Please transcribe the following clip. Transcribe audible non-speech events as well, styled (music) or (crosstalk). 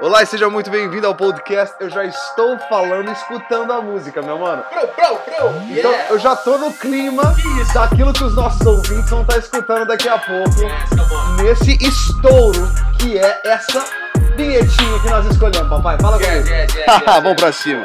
Olá e seja muito bem-vindo ao podcast. Eu já estou falando, escutando a música, meu mano. Então eu já tô no clima daquilo que os nossos ouvintes vão estar escutando daqui a pouco. Nesse estouro que é essa vinhetinha que nós escolhemos, papai. Fala Yes, comigo. yes, yes, (laughs) yes, Vamos pra cima.